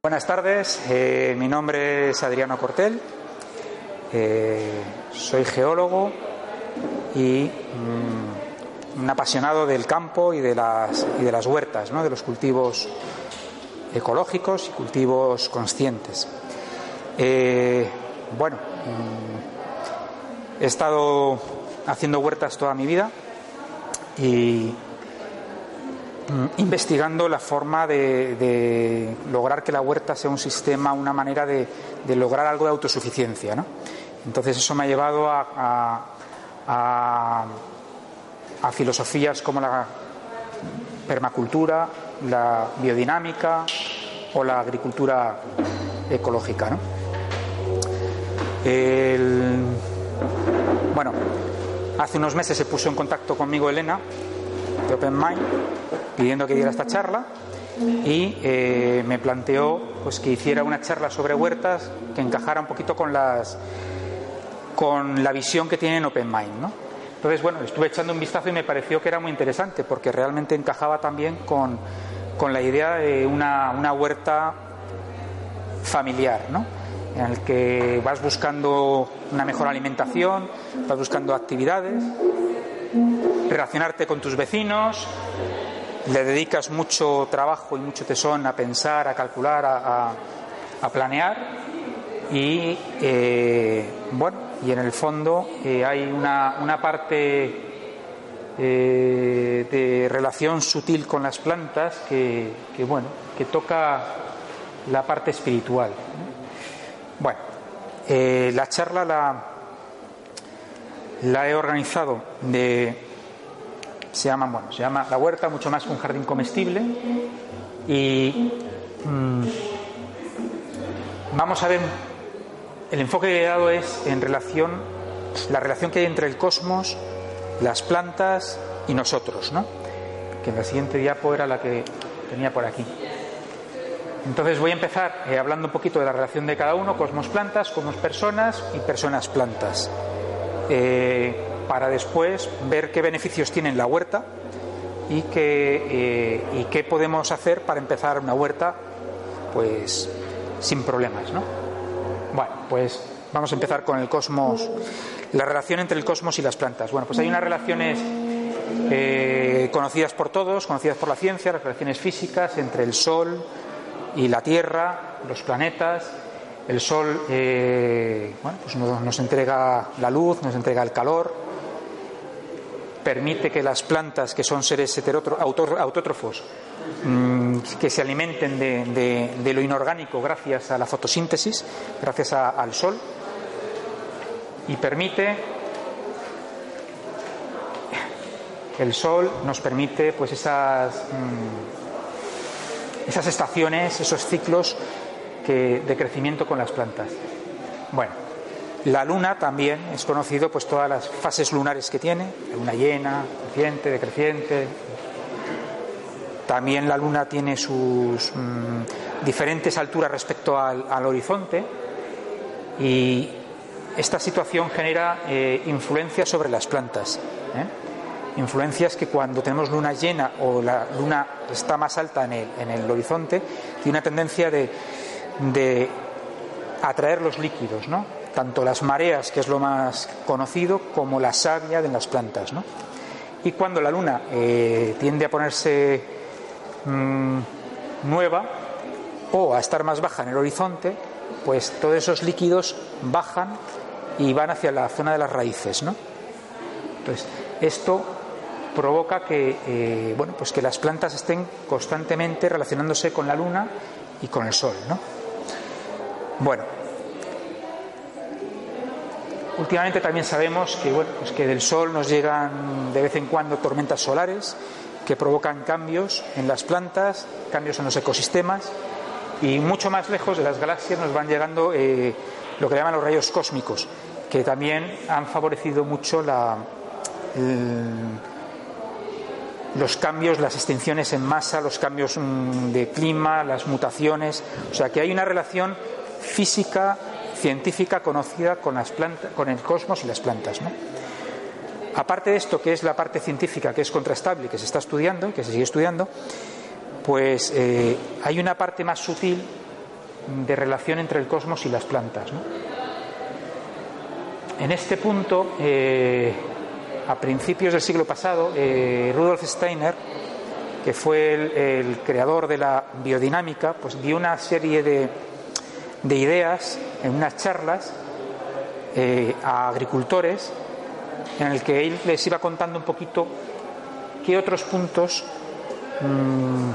Buenas tardes, eh, mi nombre es Adriano Cortel, eh, soy geólogo y mm, un apasionado del campo y de las, huertas, ¿no? de los cultivos ecológicos y cultivos conscientes. Eh, bueno, mm, he estado haciendo huertas toda mi vida y Mm, investigando la forma de, lograr que la huerta sea un sistema, una manera de, lograr algo de autosuficiencia. ¿no? Entonces eso me ha llevado a, a, filosofías como la permacultura, la biodinámica o la agricultura ecológica. ¿no? bueno, hace unos meses se puso en contacto conmigo Elena de Open Mind pidiendo que diera esta charla y eh, me planteó pues que hiciera una charla sobre huertas que encajara un poquito con las con la visión que tiene en Open Mind, ¿no? Entonces, bueno, estuve echando un vistazo y me pareció que era muy interesante porque realmente encajaba también con, con la idea de una, una huerta familiar, ¿no? En el que vas buscando una mejor alimentación, vas buscando actividades, relacionarte con tus vecinos, le dedicas mucho trabajo y mucho tesón a pensar, a calcular, a, planear y eh, bueno, y en el fondo eh, hay una, parte eh, de relación sutil con las plantas que, bueno, que toca la parte espiritual. Bueno, la charla la, la he organizado de se llama, bueno, se llama La Huerta, mucho más que un jardín comestible. Y mm, vamos a ver, el enfoque que he dado es en relación, la relación que hay entre el cosmos, las plantas y nosotros, ¿no? Que en la siguiente diapo era la que tenía por aquí. Entonces voy a empezar eh, hablando un poquito de la relación de cada uno, cosmos-plantas, cosmos-personas y personas-plantas. Eh, para después ver qué beneficios tiene la huerta y qué, eh, y qué podemos hacer para empezar una huerta pues sin problemas, ¿no? Bueno, pues vamos a empezar con el cosmos, la relación entre el cosmos y las plantas. Bueno, pues hay unas relaciones conocidas por todos, conocidas por la ciencia, las relaciones físicas entre el Sol y la Tierra, los planetas. El Sol eh, bueno, pues nos entrega la luz, nos entrega el calor, permite que las plantas, que son seres autótrofos, mm, que se alimenten de, lo inorgánico gracias a la fotosíntesis, gracias al sol, y permite el sol nos permite pues esas mm, esas estaciones, esos ciclos de crecimiento con las plantas. Bueno, la luna también es conocido pues todas las fases lunares que tiene, luna llena, creciente, decreciente. También la luna tiene sus mm, diferentes alturas respecto al, horizonte y esta situación genera eh, influencias sobre las plantas. ¿eh? Influencias que cuando tenemos luna llena o la luna está más alta en el, en el horizonte, tiene una tendencia de, de atraer los líquidos, ¿no? tanto las mareas, que es lo más conocido, como la savia de las plantas. ¿no? Y cuando la luna eh, tiende a ponerse mm, nueva o a estar más baja en el horizonte, pues todos esos líquidos bajan y van hacia la zona de las raíces. ¿no? Entonces, esto provoca que, eh, bueno, pues que las plantas estén constantemente relacionándose con la luna y con el sol. ¿no? Bueno, Últimamente también sabemos que, bueno, pues que del Sol nos llegan de vez en cuando tormentas solares que provocan cambios en las plantas, cambios en los ecosistemas y mucho más lejos de las galaxias nos van llegando eh, lo que llaman los rayos cósmicos, que también han favorecido mucho la, los cambios, las extinciones en masa, los cambios mm, de clima, las mutaciones. O sea que hay una relación física científica conocida con, las plantas, con el cosmos y las plantas. aparte de esto, que es la parte científica, que es contrastable, que se está estudiando, que se sigue estudiando, pues eh, hay una parte más sutil de relación entre el cosmos y las plantas. En este punto, eh, a principios del siglo pasado, eh, Rudolf Steiner, que fue el, creador de la biodinámica, pues dio una serie de, ideas en unas charlas a agricultores en el que él les iba contando un poquito qué otros puntos mm,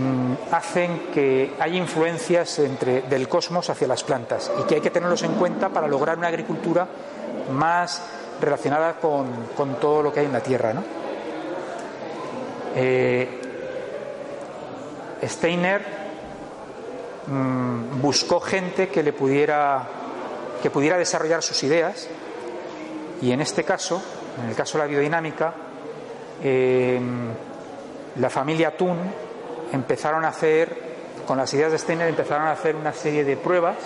mm, hacen que haya influencias entre, del cosmos hacia las plantas y que hay que tenerlos en cuenta para lograr una agricultura más relacionada con, todo lo que hay en la tierra. Eh, Steiner mm, buscó gente que le pudiera que pudiera desarrollar sus ideas y en este caso, en el caso de la biodinámica, em, la familia Thun empezaron a hacer, con las ideas de Steiner, empezaron a hacer una serie de pruebas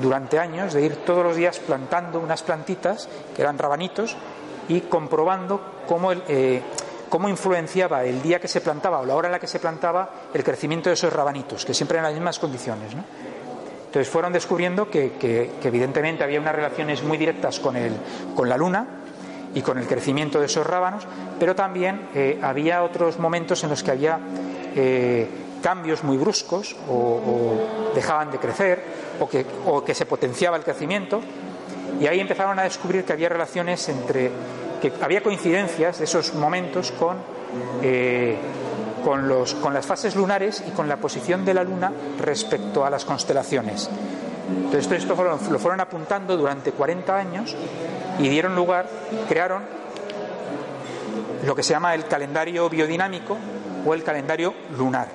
durante años de ir todos los días plantando unas plantitas que eran rabanitos y comprobando cómo, eh, cómo influenciaba el día que se plantaba o la hora en la que se plantaba el crecimiento de esos rabanitos, que siempre eran las mismas condiciones. Entonces fueron descubriendo que, evidentemente había unas relaciones muy directas con, el, con la luna y con el crecimiento de esos rábanos, pero también eh, había otros momentos en los que había eh, cambios muy bruscos o, dejaban de crecer o que, se potenciaba el crecimiento y ahí empezaron a descubrir que había relaciones entre que había coincidencias de esos momentos con eh, con, los, con las fases lunares y con la posición de la luna respecto a las constelaciones. Entonces, esto lo fueron apuntando durante 40 años y dieron lugar, crearon lo que se llama el calendario biodinámico o el calendario lunar.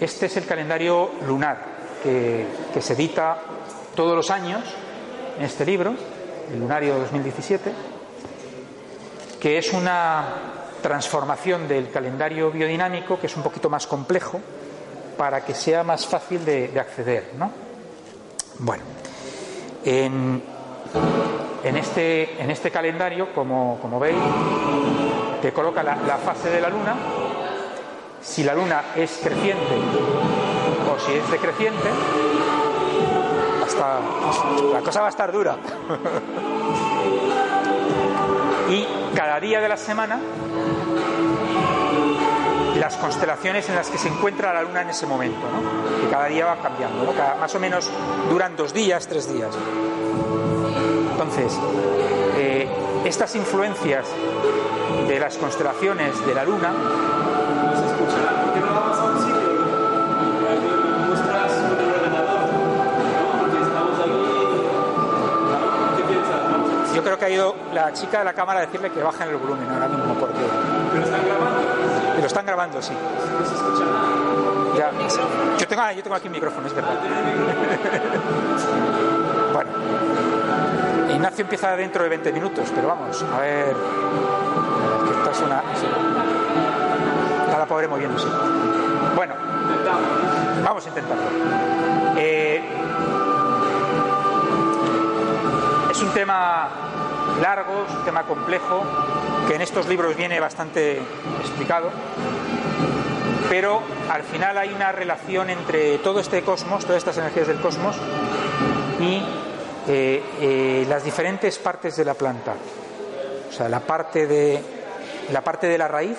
Este es el calendario lunar que, se edita todos los años en este libro, el Lunario 2017, que es una transformación del calendario biodinámico, que es un poquito más complejo, para que sea más fácil de, acceder. ¿no? Bueno, en, este, en este calendario, como, como veis, te coloca la, fase de la luna, si la luna es creciente o si es decreciente, hasta la cosa va a estar dura. y cada día de la semana las constelaciones en las que se encuentra la luna en ese momento, ¿no? que cada día va cambiando, más o menos duran dos días, tres días. Entonces, eh, estas influencias de las constelaciones de la luna creo que ha ido la chica de la cámara a decirle que bajen el volumen ahora mismo porque. ¿Pero están grabando? Lo están grabando, sí. Ya, yo tengo, yo tengo aquí un micrófono, es verdad. bueno. Ignacio empieza dentro de 20 minutos, pero vamos, a ver. Esta es una. Está la pobre moviéndose. Bueno, vamos a intentarlo. Eh, es un tema largo, es un tema complejo, que en estos libros viene bastante explicado, pero al final hay una relación entre todo este cosmos, todas estas energías del cosmos y eh, eh, las diferentes partes de la planta. O sea, la parte de la parte de la raíz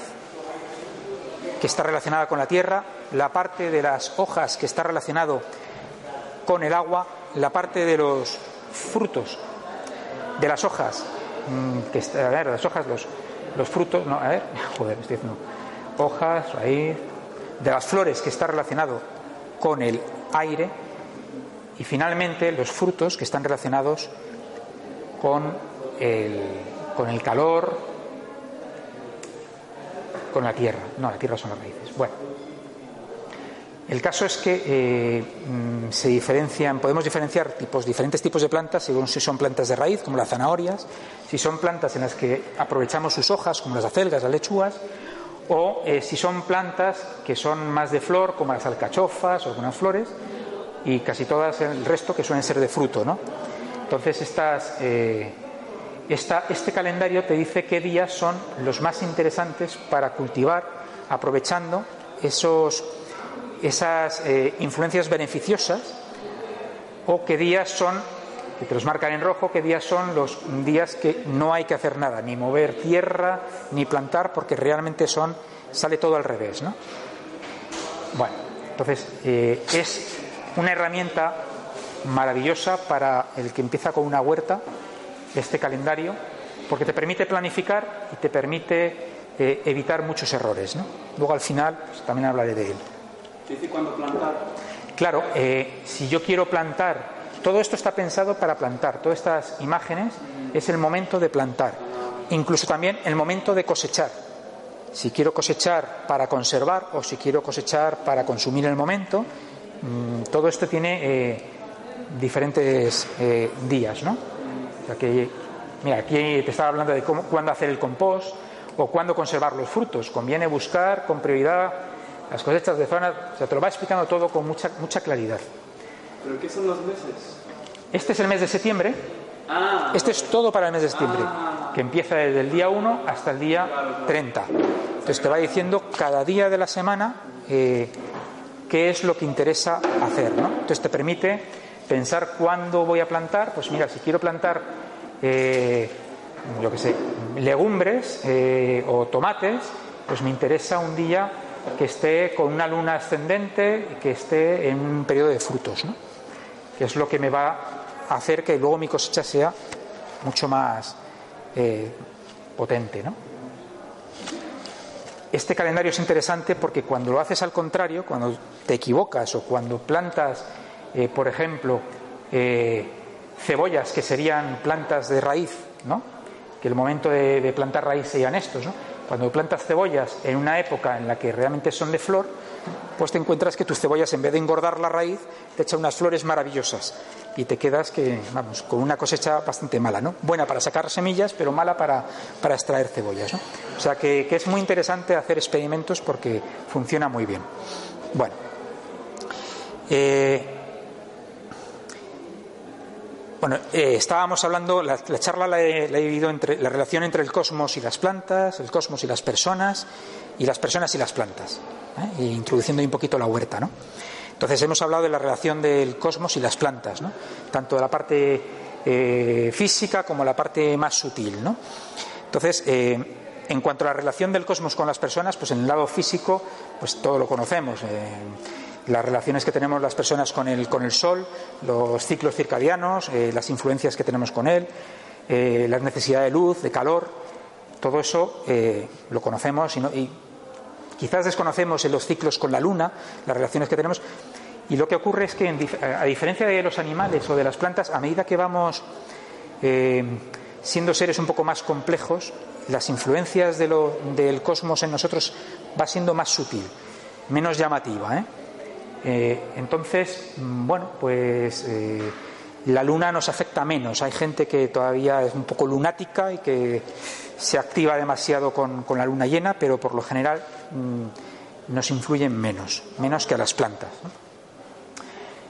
que está relacionada con la tierra, la parte de las hojas que está relacionado con el agua, la parte de los frutos de las hojas, mm, que, a ver, las hojas, los, los frutos, no, a ver, joder, estoy diciendo, hojas, raíz, de las flores que está relacionado con el aire y finalmente los frutos que están relacionados con el, con el calor, con la tierra. No, la tierra son las raíces. Bueno, el caso es que eh, mm, se diferencian, podemos diferenciar tipos, diferentes tipos de plantas, según si son plantas de raíz, como las zanahorias, si son plantas en las que aprovechamos sus hojas, como las acelgas, las lechugas, o eh, si son plantas que son más de flor, como las alcachofas o algunas flores, y casi todas el resto que suelen ser de fruto, ¿no? Entonces eh, este calendario te dice qué días son los más interesantes para cultivar, aprovechando esos, esas eh, influencias beneficiosas, o qué días son, que te los marcan en rojo, qué días son los días que no hay que hacer nada, ni mover tierra, ni plantar, porque realmente son, sale todo al revés, ¿no? Bueno, entonces eh, es una herramienta maravillosa para el que empieza con una huerta, este calendario, porque te permite planificar y te permite eh, evitar muchos errores. ¿no? Luego al final pues, también hablaré de él. ¿Qué dice cuándo plantar? Claro, eh, si yo quiero plantar, todo esto está pensado para plantar, todas estas imágenes es el momento de plantar, incluso también el momento de cosechar. Si quiero cosechar para conservar o si quiero cosechar para consumir el momento, mmm, todo esto tiene eh, diferentes eh, días, ¿no? Mira, aquí te estaba hablando de cómo, cuándo hacer el compost o cuándo conservar los frutos. Conviene buscar con prioridad las cosechas de zona, o sea, te lo va explicando todo con mucha, mucha claridad. ¿Pero qué son los meses? Este es el mes de septiembre. Ah, Este es todo para el mes de septiembre, Ah. que empieza desde el día 1 hasta el día 30. Entonces te va diciendo cada día de la semana eh, qué es lo que interesa hacer. ¿no? Entonces te permite pensar cuándo voy a plantar. Pues mira, si quiero plantar, eh, yo qué sé, legumbres eh, o tomates, pues me interesa un día que esté con una luna ascendente y que esté en un periodo de frutos, ¿no? que es lo que me va a hacer que luego mi cosecha sea mucho más eh, potente. ¿no? Este calendario es interesante porque cuando lo haces al contrario, cuando te equivocas o cuando plantas, eh, por ejemplo, eh, cebollas que serían plantas de raíz, ¿no? que el momento de, de plantar raíz serían estos, ¿no? Cuando plantas cebollas en una época en la que realmente son de flor, pues te encuentras que tus cebollas en vez de engordar la raíz te echan unas flores maravillosas y te quedas que vamos con una cosecha bastante mala, ¿no? Buena para sacar semillas, pero mala para, para extraer cebollas, ¿no? O sea que, es muy interesante hacer experimentos porque funciona muy bien. Bueno, eh, bueno, eh, estábamos hablando, la, la charla la he, la he dividido entre la relación entre el cosmos y las plantas, el cosmos y las personas, y las personas y las plantas, ¿eh? introduciendo un poquito la huerta, ¿no? Entonces hemos hablado de la relación del cosmos y las plantas, ¿no? Tanto de la parte eh, física como la parte más sutil, ¿no? Entonces, en cuanto a la relación del cosmos con las personas, pues en el lado físico, pues todo lo conocemos. Las relaciones que tenemos las personas con el, con el sol, los ciclos circadianos, eh, las influencias que tenemos con él, eh, la necesidad de luz, de calor, todo eso eh, lo conocemos y, quizás desconocemos en los ciclos con la luna, las relaciones que tenemos. Y lo que ocurre es que, en a diferencia de los animales o de las plantas, a medida que vamos siendo seres un poco más complejos, las influencias del cosmos en nosotros va siendo más sutil, menos llamativa. ¿eh? Eh, entonces, mm, bueno, pues eh, la luna nos afecta menos. Hay gente que todavía es un poco lunática y que se activa demasiado con, la luna llena, pero por lo general mm, nos influyen menos, menos que a las plantas.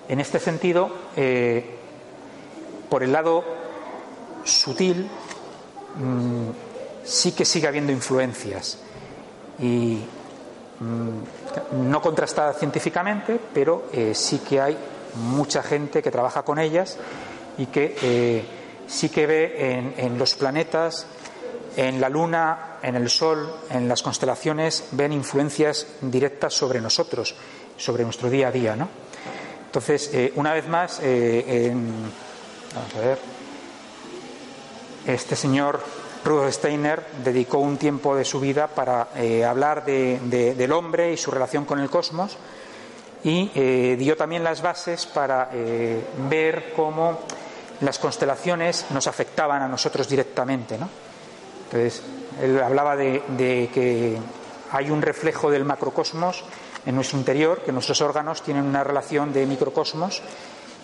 En este sentido, eh, por el lado sutil, mm, sí que sigue habiendo influencias y no contrastadas científicamente, pero eh, sí que hay mucha gente que trabaja con ellas y que eh, sí que ve en, los planetas, en la Luna, en el Sol, en las constelaciones, ven influencias directas sobre nosotros, sobre nuestro día a día, ¿no? Entonces, eh, una vez más, vamos a ver, este señor Rudolf Steiner dedicó un tiempo de su vida para eh, hablar de- de- del hombre y su relación con el cosmos y eh, dio también las bases para eh, ver cómo las constelaciones nos afectaban a nosotros directamente. ¿no? Entonces, él hablaba de, de que hay un reflejo del macrocosmos en nuestro interior, que nuestros órganos tienen una relación de microcosmos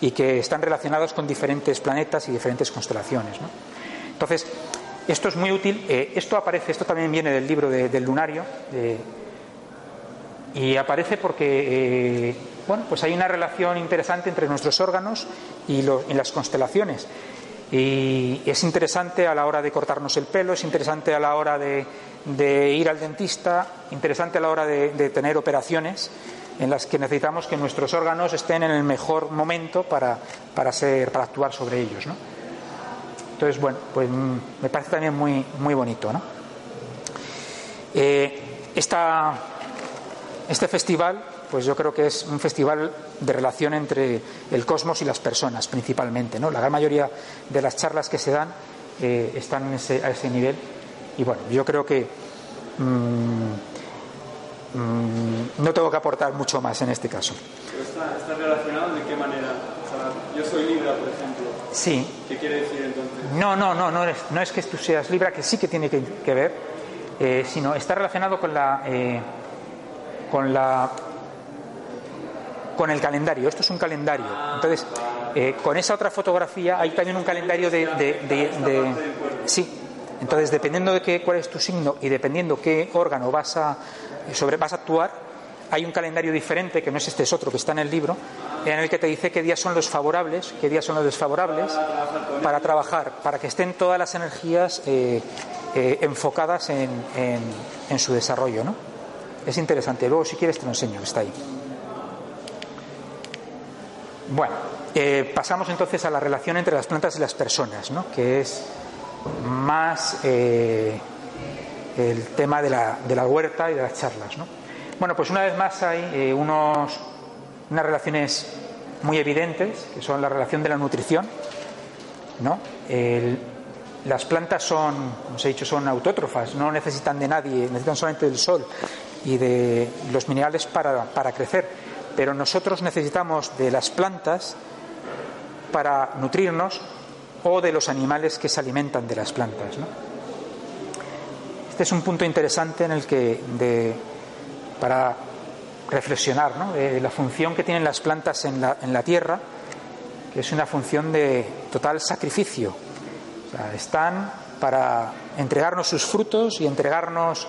y que están relacionados con diferentes planetas y diferentes constelaciones. ¿no? Entonces, esto es muy útil. eh, esto aparece, esto también viene del libro de- del lunario. eh, y aparece porque bueno, pues hay una relación interesante entre nuestros órganos y, las constelaciones. Y es interesante a la hora de cortarnos el pelo, es interesante a la hora de, ir al dentista, interesante a la hora de, tener operaciones en las que necesitamos que nuestros órganos estén en el mejor momento para, para, ser, para actuar sobre ellos. ¿no? Entonces, bueno, pues mm, me parece también muy, muy bonito. ¿no? Eh, este festival, pues yo creo que es un festival de relación entre el cosmos y las personas, principalmente. ¿no? La gran mayoría de las charlas que se dan eh, están a ese nivel. Y bueno, yo creo que mm, mm, no tengo que aportar mucho más en este caso. está, relacionado de qué manera? yo soy Libra, por ejemplo. Sí. ¿Qué quiere decir entonces? No, no, no, no es, no es que tú seas Libra, que sí que tiene que, que ver eh, sino está relacionado con la, eh, con la con el calendario. Esto es un calendario. Entonces, eh, con esa otra fotografía hay también un calendario de, de, sí. Entonces, dependiendo de qué, cuál es tu signo y dependiendo qué órgano vas a sobre vas a actuar, hay un calendario diferente que no es este es otro que está en el libro, en el que te dice qué días son los favorables, qué días son los desfavorables para trabajar, para que estén todas las energías eh, enfocadas en, su desarrollo. ¿no? Es interesante. Luego, si quieres, te lo enseño. Está ahí. Bueno, eh, pasamos entonces a la relación entre las plantas y las personas, ¿no? que es más eh, el tema de la, de la, huerta y de las charlas. ¿no? Bueno, pues una vez más hay unos, unas relaciones muy evidentes, que son la relación de la nutrición, ¿no? Las plantas son, como os he dicho, son autótrofas, no necesitan de nadie, necesitan solamente del sol y de los minerales para, crecer. Pero nosotros necesitamos de las plantas para nutrirnos o de los animales que se alimentan de las plantas. Este es un punto interesante en el que para reflexionar ¿no? de la función que tienen las plantas en la, en la tierra, que es una función de total sacrificio están para entregarnos sus frutos y entregarnos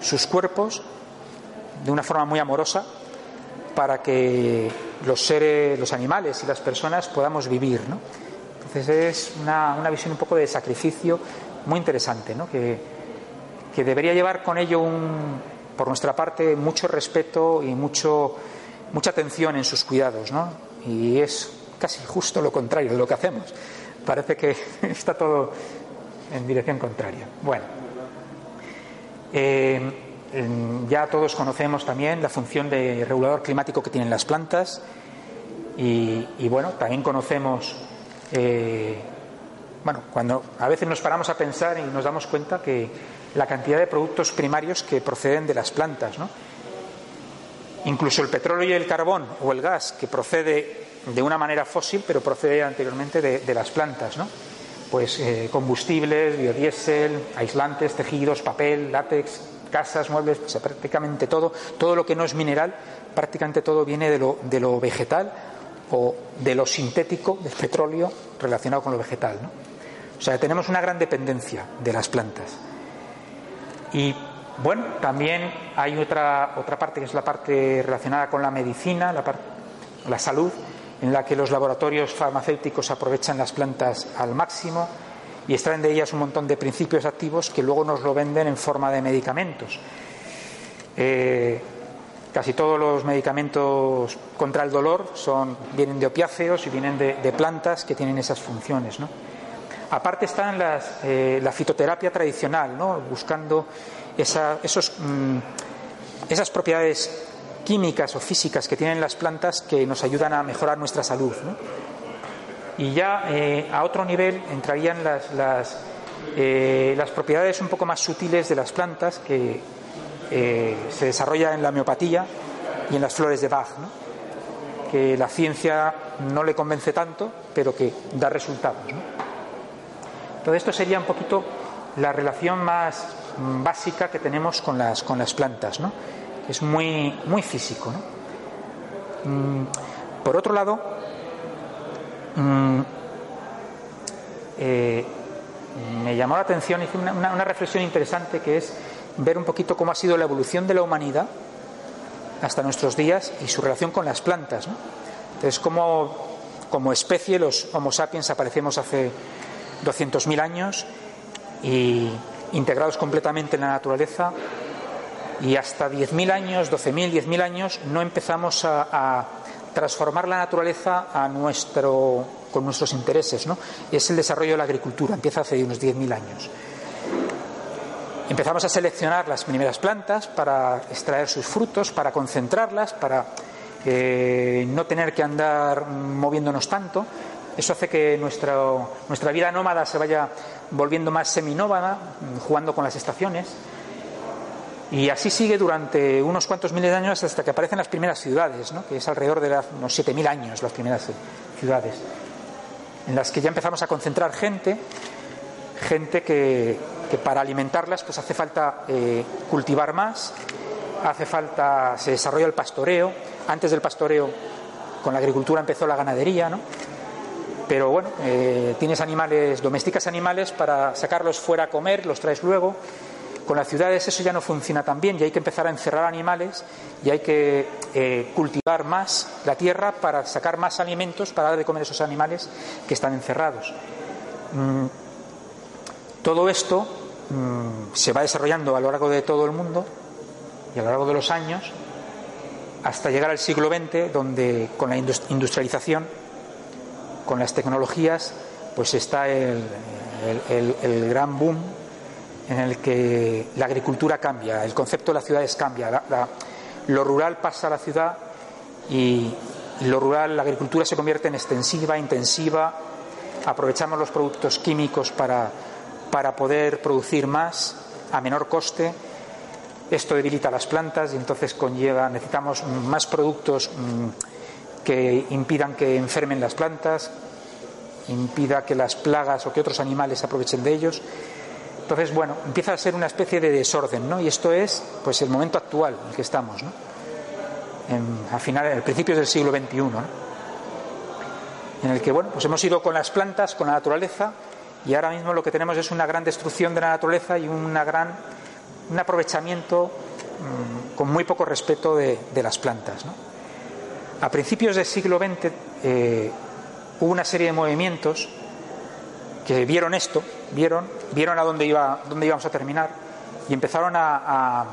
sus cuerpos de una forma muy amorosa para que los seres, los animales y las personas podamos vivir. ¿no? Entonces es una, visión un poco de sacrificio muy interesante, ¿no? que, que debería llevar con ello un, por nuestra parte mucho respeto y mucho, mucha atención en sus cuidados. ¿no? Y es casi justo lo contrario de lo que hacemos parece que está todo en dirección contraria. Bueno, eh, ya todos conocemos también la función de regulador climático que tienen las plantas y, bueno, también conocemos, eh, bueno, cuando a veces nos paramos a pensar y nos damos cuenta que la cantidad de productos primarios que proceden de las plantas, ¿no? Incluso el petróleo y el carbón o el gas que procede de una manera fósil, pero procede anteriormente de, las plantas, ¿no? Pues eh, combustibles, biodiesel, aislantes, tejidos, papel, látex, casas, muebles, prácticamente todo, todo lo que no es mineral, prácticamente todo viene de lo, de lo vegetal o de lo sintético, del petróleo relacionado con lo vegetal. O sea, tenemos una gran dependencia de las plantas. Y bueno, también hay otra, otra parte que es la parte relacionada con la medicina, la, la salud, en la que los laboratorios farmacéuticos aprovechan las plantas al máximo y extraen de ellas un montón de principios activos que luego nos lo venden en forma de medicamentos. Eh, casi todos los medicamentos contra el dolor son, vienen de opiáceos y vienen de, plantas que tienen esas funciones. Aparte están eh, la fitoterapia tradicional, buscando mm, esas propiedades químicas o físicas que tienen las plantas que nos ayudan a mejorar nuestra salud. Y ya eh, a otro nivel entrarían eh, las, propiedades un poco más sutiles de las plantas que se desarrolla en la homeopatía y en las flores de Bach, que la ciencia no le convence tanto, pero que da resultados. Todo esto sería un poquito la relación más básica que tenemos con las, con las plantas. ¿no? es muy, muy físico. Mm, por otro lado, mm, eh, me llamó la atención, hice una, una, reflexión interesante que es ver un poquito cómo ha sido la evolución de la humanidad hasta nuestros días y su relación con las plantas. Entonces, como, como especie, los Homo sapiens aparecemos hace 200.000 años y integrados completamente en la naturaleza y hasta 10.000 años, 12.000, 10.000 años no empezamos a, transformar la naturaleza a nuestro, con nuestros intereses. ¿no? Es el desarrollo de la agricultura, empieza hace unos 10.000 años. Empezamos a seleccionar las primeras plantas para extraer sus frutos, para concentrarlas, para eh, no tener que andar moviéndonos tanto. Eso hace que nuestra vida nómada se vaya volviendo más seminómada, jugando con las estaciones. Y así sigue durante unos cuantos miles de años hasta que aparecen las primeras ciudades, ¿no? que es alrededor de unos 7.000 años las primeras ciudades, en las que ya empezamos a concentrar gente, gente que, para alimentarlas pues hace falta eh, cultivar más, hace falta, se desarrolla el pastoreo, antes del pastoreo con la agricultura empezó la ganadería, ¿no? Pero bueno, eh, tienes animales, domesticas animales para sacarlos fuera a comer, los traes luego. Con las ciudades eso ya no funciona tan bien y hay que empezar a encerrar animales y hay que eh, cultivar más la tierra para sacar más alimentos para dar de comer a esos animales que están encerrados. Mm, todo esto mm, se va desarrollando a lo largo de todo el mundo y a lo largo de los años hasta llegar al siglo XX, donde con la industrialización, con las tecnologías, pues está el, gran boom en el que la agricultura cambia, el concepto de las ciudades cambia, lo rural pasa a la ciudad y lo rural, la agricultura se convierte en extensiva, intensiva, aprovechamos los productos químicos para, para poder producir más a menor coste. Esto debilita las plantas y entonces conlleva, necesitamos más productos mm, que impidan que enfermen las plantas, impida que las plagas o que otros animales aprovechen de ellos. Entonces, bueno, empieza a ser una especie de desorden, ¿no? Y esto es, pues, el momento actual en el que estamos, ¿no? En, a finales, en principios del siglo XXI, ¿no? En el que, bueno, pues hemos ido con las plantas, con la naturaleza, y ahora mismo lo que tenemos es una gran destrucción de la naturaleza y una gran un aprovechamiento mm, con muy poco respeto de, las plantas. A principios del siglo XX eh, hubo una serie de movimientos que vieron esto, vieron, vieron a dónde, iba, dónde íbamos a terminar y empezaron a,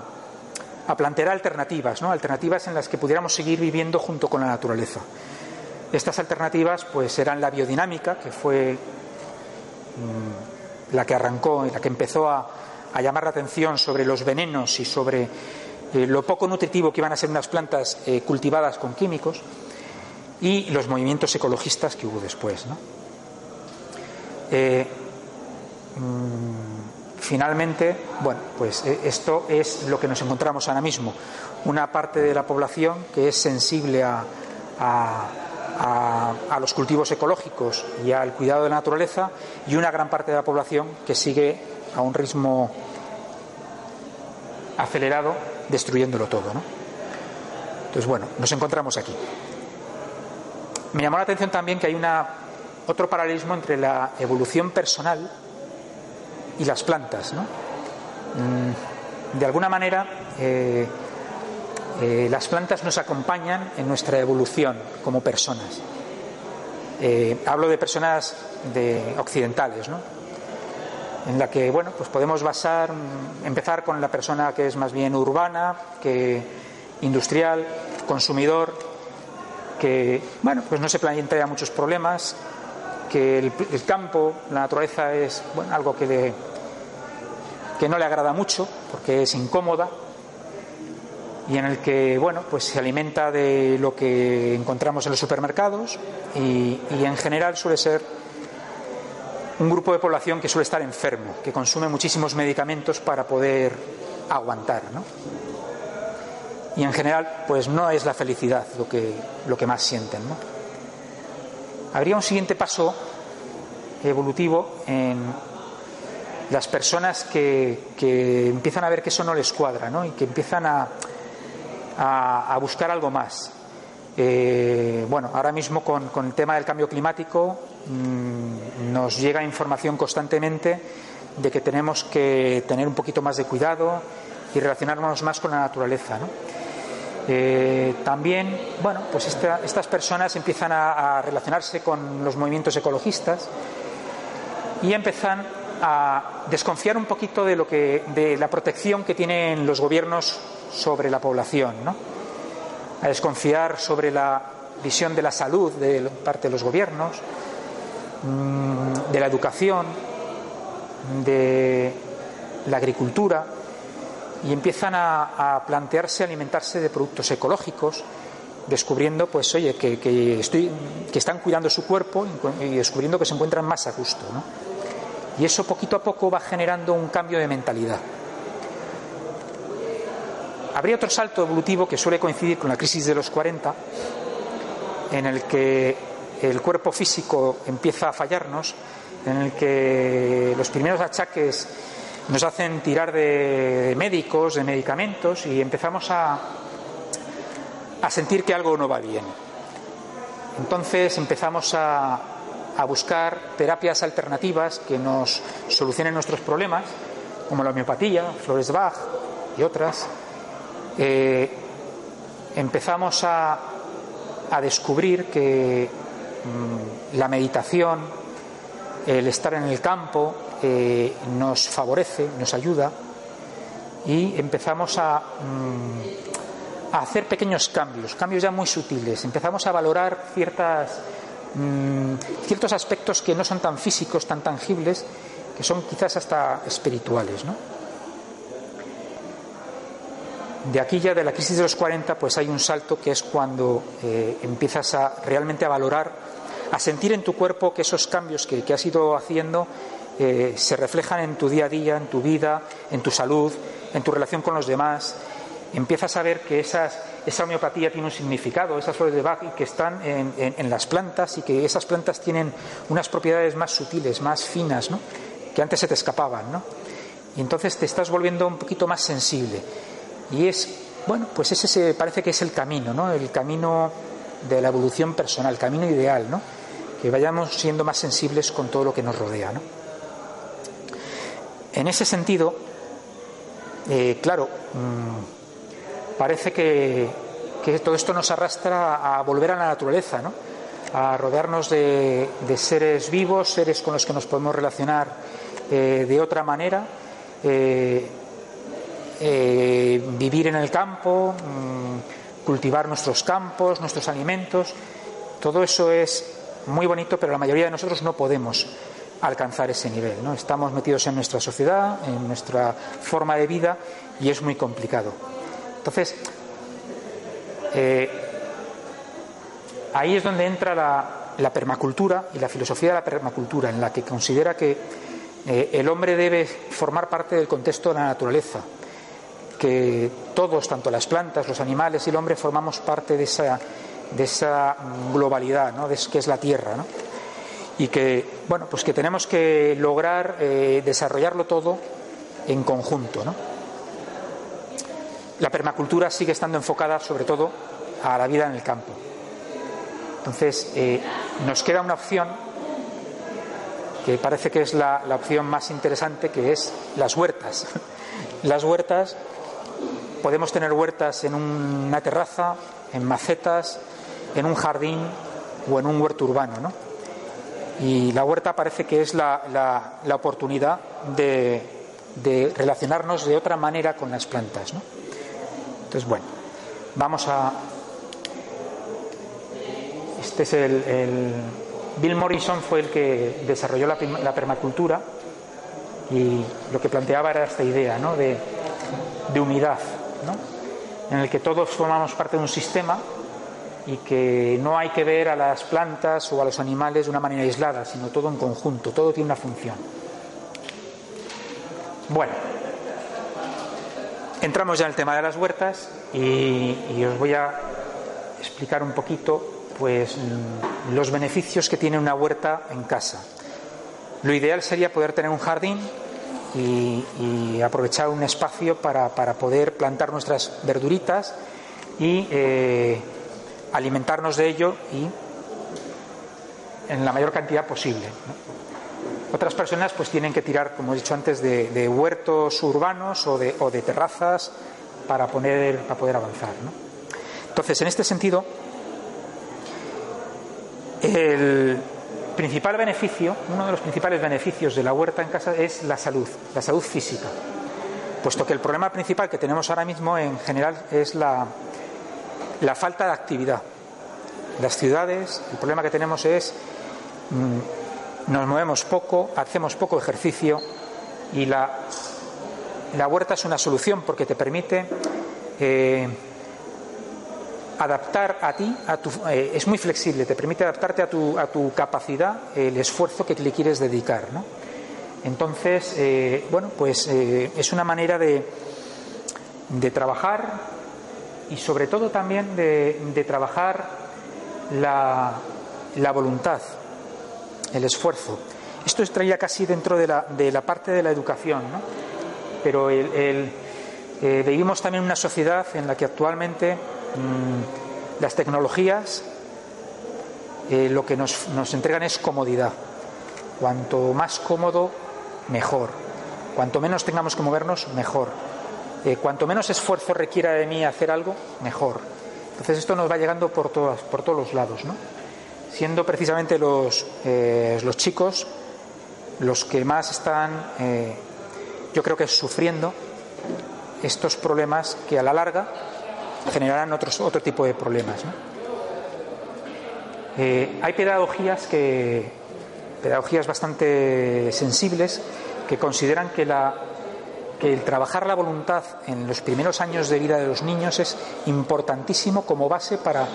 plantear alternativas, ¿no? alternativas en las que pudiéramos seguir viviendo junto con la naturaleza. Estas alternativas pues eran la biodinámica, que fue mm, la que arrancó y la que empezó a llamar la atención sobre los venenos y sobre eh, lo poco nutritivo que iban a ser unas plantas eh, cultivadas con químicos y los movimientos ecologistas que hubo después. Eh, mm, finalmente, bueno, pues esto es lo que nos encontramos ahora mismo. Una parte de la población que es sensible a, a los cultivos ecológicos y al cuidado de la naturaleza y una gran parte de la población que sigue a un ritmo acelerado, destruyéndolo todo. ¿no? Entonces, bueno, nos encontramos aquí. Me llamó la atención también que hay una, otro paralelismo entre la evolución personal y las plantas. ¿no? Mm, de alguna manera, eh, eh, las plantas nos acompañan en nuestra evolución como personas. Eh, hablo de personas de occidentales, ¿no? En la que bueno, pues podemos basar, empezar con la persona que es más bien urbana, que industrial, consumidor, que bueno, pues no se plantea muchos problemas, que el, campo, la naturaleza es bueno, algo que, le, que no le agrada mucho porque es incómoda y en el que bueno, pues se alimenta de lo que encontramos en los supermercados y, y en general suele ser un grupo de población que suele estar enfermo, que consume muchísimos medicamentos para poder aguantar, ¿no? Y en general, pues no es la felicidad lo que, lo que más sienten, ¿no? Habría un siguiente paso evolutivo en las personas que, empiezan a ver que eso no les cuadra, ¿no? Y que empiezan a, a, buscar algo más. Eh, bueno, ahora mismo con, con el tema del cambio climático Mm, nos llega información constantemente de que tenemos que tener un poquito más de cuidado y relacionarnos más con la naturaleza. Eh, también, bueno, pues estas personas empiezan a, relacionarse con los movimientos ecologistas y empiezan a desconfiar un poquito de lo que de la protección que tienen los gobiernos sobre la población, a desconfiar sobre la visión de la salud de parte de los gobiernos, de la educación, de la agricultura y empiezan a, plantearse alimentarse de productos ecológicos, descubriendo, pues, oye, que, que están cuidando su cuerpo y descubriendo que se encuentran más a gusto. ¿no? Y eso poquito a poco va generando un cambio de mentalidad. Habría otro salto evolutivo que suele coincidir con la crisis de los 40, en el que el cuerpo físico empieza a fallarnos, en el que los primeros achaques nos hacen tirar de médicos, de medicamentos y empezamos a, a sentir que algo no va bien. Entonces empezamos a, a buscar terapias alternativas que nos solucionen nuestros problemas, como la homeopatía, Flores Bach y otras. Eh, empezamos a, a, descubrir que la meditación, el estar en el campo, eh, nos favorece, nos ayuda y empezamos a, mm, a hacer pequeños cambios, cambios ya muy sutiles. Empezamos a valorar ciertas Mm, ciertos aspectos que no son tan físicos, tan tangibles, que son quizás hasta espirituales. ¿no? De aquí ya de la crisis de los 40, pues hay un salto que es cuando eh, empiezas a realmente a valorar, a sentir en tu cuerpo que esos cambios que, has ido haciendo eh, se reflejan en tu día a día, en tu vida, en tu salud, en tu relación con los demás. Empiezas a ver que esa homeopatía tiene un significado, esas flores de Bach que están en, las plantas y que esas plantas tienen unas propiedades más sutiles, más finas, ¿no? que antes se te escapaban. Y entonces te estás volviendo un poquito más sensible. Y es, bueno, pues ese parece que es el camino, ¿no? el camino de la evolución personal, el camino ideal, ¿no? Que vayamos siendo más sensibles con todo lo que nos rodea. En ese sentido, eh, claro, mm, parece que, todo esto nos arrastra a volver a la naturaleza, a rodearnos de, seres vivos, seres con los que nos podemos relacionar eh, de otra manera, eh, vivir en el campo, mm, cultivar nuestros campos, nuestros alimentos. Todo eso es muy bonito, pero la mayoría de nosotros no podemos alcanzar ese nivel. ¿no? Estamos metidos en nuestra sociedad, en nuestra forma de vida y es muy complicado. Entonces, eh, ahí es donde entra la, permacultura y la filosofía de la permacultura, en la que considera que eh, el hombre debe formar parte del contexto de la naturaleza, que todos, tanto las plantas, los animales y el hombre, formamos parte de esa, de esa globalidad, ¿no? de que es la Tierra, ¿no? y que bueno, pues que tenemos que lograr eh, desarrollarlo todo en conjunto, ¿no? la permacultura sigue estando enfocada sobre todo a la vida en el campo. Entonces, eh, nos queda una opción que parece que es la, opción más interesante, que es las huertas. Las huertas, podemos tener huertas en una terraza, en macetas, en un jardín o en un huerto urbano. ¿no? Y la huerta parece que es la, oportunidad de, de relacionarnos de otra manera con las plantas. ¿no? Entonces, bueno, vamos a. Este es el, Bill Morrison fue el que desarrolló la, permacultura y lo que planteaba era esta idea ¿no? de, unidad, ¿no? en el que todos formamos parte de un sistema y que no hay que ver a las plantas o a los animales de una manera aislada, sino todo en conjunto, todo tiene una función. Bueno, Entramos ya en el tema de las huertas y, os voy a explicar un poquito pues, mm, los beneficios que tiene una huerta en casa. Lo ideal sería poder tener un jardín y, aprovechar un espacio para, poder plantar nuestras verduritas y eh, alimentarnos de ello y en la mayor cantidad posible. Otras personas pues tienen que tirar, como he dicho antes, de, huertos urbanos o de, o de, terrazas para, para poder avanzar. Entonces, en este sentido, principal beneficio, uno de los principales beneficios de la huerta en casa es la salud, la salud física. Puesto que el problema principal que tenemos ahora mismo en general es la, la falta de actividad. Las ciudades, el problema que tenemos es mm, nos movemos poco, hacemos poco ejercicio y la, la huerta es una solución porque te permite eh, adaptar a ti, a tu, eh, es muy flexible, te permite adaptarte a tu, a tu capacidad, el esfuerzo que le quieres dedicar. ¿no? Entonces, eh, bueno, pues es una manera de, de, trabajar y sobre todo también de, trabajar la, voluntad, el esfuerzo. Esto estaría casi dentro de la, parte de la educación, ¿no? pero eh, vivimos también una sociedad en la que actualmente mmm, las tecnologías eh, lo que nos entregan es comodidad. Cuanto más cómodo, mejor. Cuanto menos tengamos que movernos, mejor. Eh, cuanto menos esfuerzo requiera de mí hacer algo, mejor. Entonces esto nos va llegando por, todas, por todos los lados, ¿no? Siendo precisamente los, eh, los chicos los que más están, eh, yo creo que sufriendo estos problemas que a la larga generarán otros, otro tipo de problemas. ¿no? hay pedagogías que, pedagogías bastante sensibles que consideran que, la, que el trabajar la voluntad en los primeros años de vida de los niños es importantísimo como base para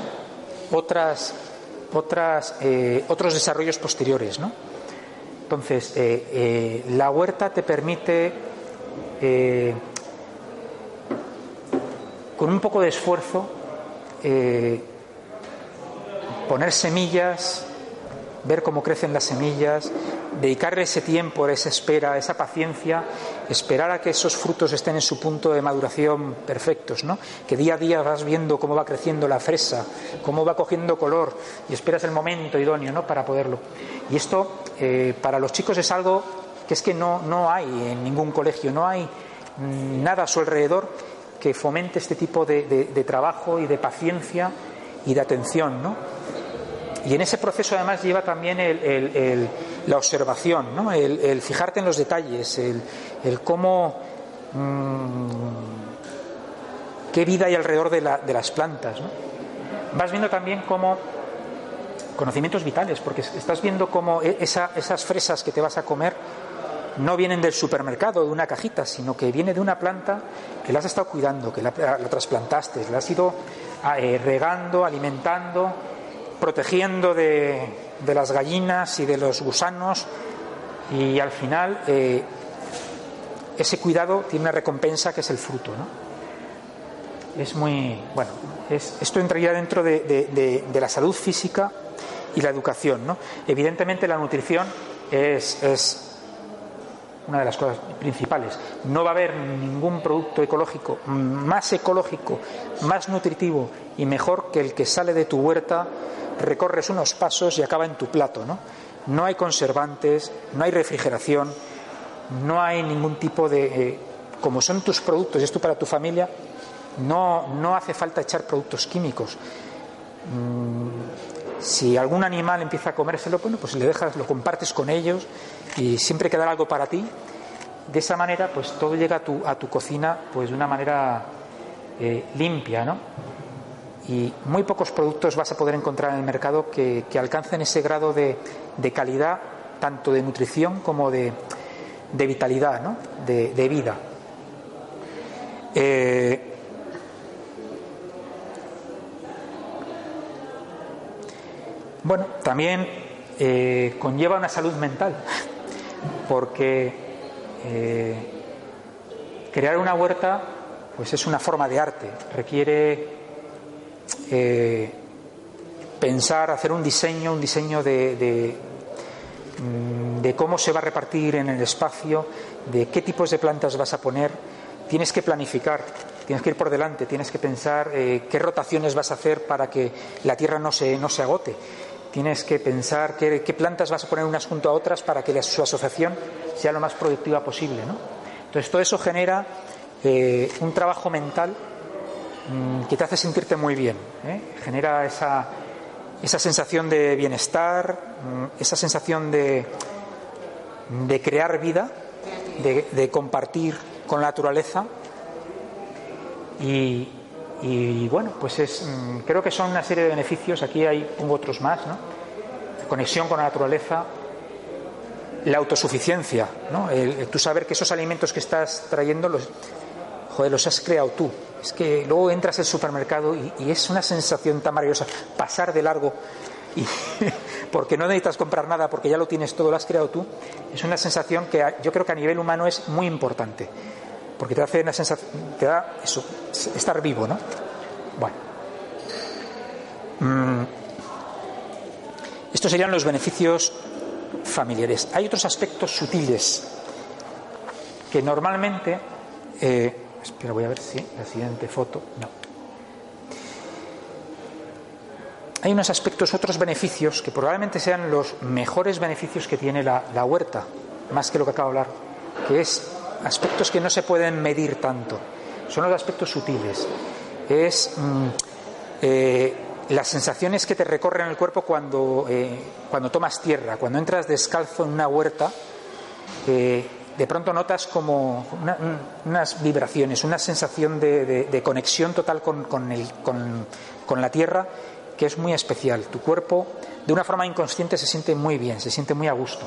otras, otras, eh, otros desarrollos posteriores. ¿no? Entonces, eh, eh, la huerta te permite, con un poco de esfuerzo, poner semillas, ver cómo crecen las semillas, dedicarle ese tiempo, esa espera, esa paciencia, esperar a que esos frutos estén en su punto de maduración perfectos, ¿no? Que día a día vas viendo cómo va creciendo la fresa, cómo va cogiendo color y esperas el momento idóneo, ¿no? Para poderlo. Y esto eh, para los chicos es algo que es que no, no hay en ningún colegio, no hay nada a su alrededor que fomente este tipo de, de, de trabajo y de paciencia y de atención, ¿no? Y en ese proceso además lleva también el, la observación, el, fijarte en los detalles, el, cómo... Mmm, qué vida hay alrededor de, la, de las plantas. Vas viendo también cómo conocimientos vitales, porque estás viendo cómo esa, esas fresas que te vas a comer no vienen del supermercado, de una cajita, sino que viene de una planta que la has estado cuidando, que la, la trasplantaste, la has ido eh, regando, alimentando, protegiendo de, las gallinas y de los gusanos y al final eh, ese cuidado tiene una recompensa que es el fruto. ¿no? Es muy, bueno, es, esto entraría dentro de, de, de, la salud física y la educación. ¿no? Evidentemente la nutrición es, es una de las cosas principales. No va a haber ningún producto ecológico más ecológico, más nutritivo y mejor que el que sale de tu huerta recorres unos pasos y acaba en tu plato, ¿no? No hay conservantes, no hay refrigeración, no hay ningún tipo de... Eh, como son tus productos y esto para tu familia, no, no hace falta echar productos químicos. Mm, si algún animal empieza a comérselo, bueno, pues le dejas, lo compartes con ellos y siempre quedará algo para ti. De esa manera, pues todo llega a tu, a tu cocina pues de una manera eh, limpia, ¿no? Y muy pocos productos vas a poder encontrar en el mercado que, alcancen ese grado de, calidad, tanto de nutrición como de, vitalidad, ¿no? de, de, vida. Eh, bueno, también eh, conlleva una salud mental, porque eh, crear una huerta pues es una forma de arte, requiere eh, pensar, hacer un diseño, un diseño de, mm, de, cómo se va a repartir en el espacio, de qué tipos de plantas vas a poner. Tienes que planificar, tienes que ir por delante, tienes que pensar eh, qué rotaciones vas a hacer para que la tierra no se, no se agote. Tienes que pensar qué, plantas vas a poner unas junto a otras para que su asociación sea lo más productiva posible. ¿no? Entonces, todo eso genera eh, un trabajo mental que te hace sentirte muy bien, ¿eh? genera esa, esa sensación de bienestar, mm, esa sensación de, de crear vida, de, compartir con la naturaleza. Y, bueno, pues es, mm, creo que son una serie de beneficios. Aquí hay otros más, ¿no? conexión con la naturaleza, la autosuficiencia, ¿no? El, tú saber que esos alimentos que estás trayendo los, joder, los has creado tú. Es que luego entras al supermercado y, es una sensación tan maravillosa pasar de largo y porque no necesitas comprar nada porque ya lo tienes todo, lo has creado tú. Es una sensación que yo creo que a nivel humano es muy importante porque te hace una sensación, te da eso, estar vivo, ¿no? Bueno. Mm. Estos serían los beneficios familiares. Hay otros aspectos sutiles que normalmente eh, Espera, voy a ver si la siguiente foto. No. Hay unos aspectos, otros beneficios que probablemente sean los mejores beneficios que tiene la, huerta, más que lo que acabo de hablar, que es aspectos que no se pueden medir tanto. Son los aspectos sutiles. Es mm, eh, las sensaciones que te recorren el cuerpo cuando, eh, cuando tomas tierra, cuando entras descalzo en una huerta. Eh, de pronto notas como unas vibraciones, una sensación de, conexión total con, con, la tierra que es muy especial. Tu cuerpo, de una forma inconsciente, se siente muy bien, se siente muy a gusto.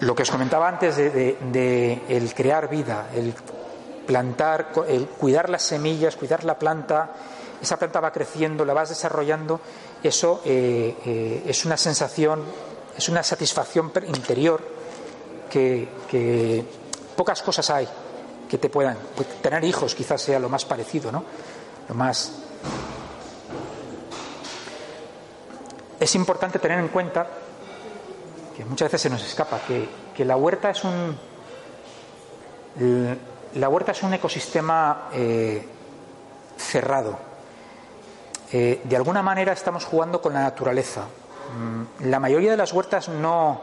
Lo que os comentaba antes de, el crear vida, el plantar, el cuidar las semillas, cuidar la planta, esa planta va creciendo, la vas desarrollando, eso eh, eh, es una sensación es una satisfacción interior que, pocas cosas hay que te puedan. Pues, tener hijos quizás sea lo más parecido, ¿no? Lo más. Es importante tener en cuenta, que muchas veces se nos escapa, que, la huerta es un. La huerta es un ecosistema eh, cerrado. Eh, de alguna manera estamos jugando con la naturaleza. Mm, la mayoría de las huertas no,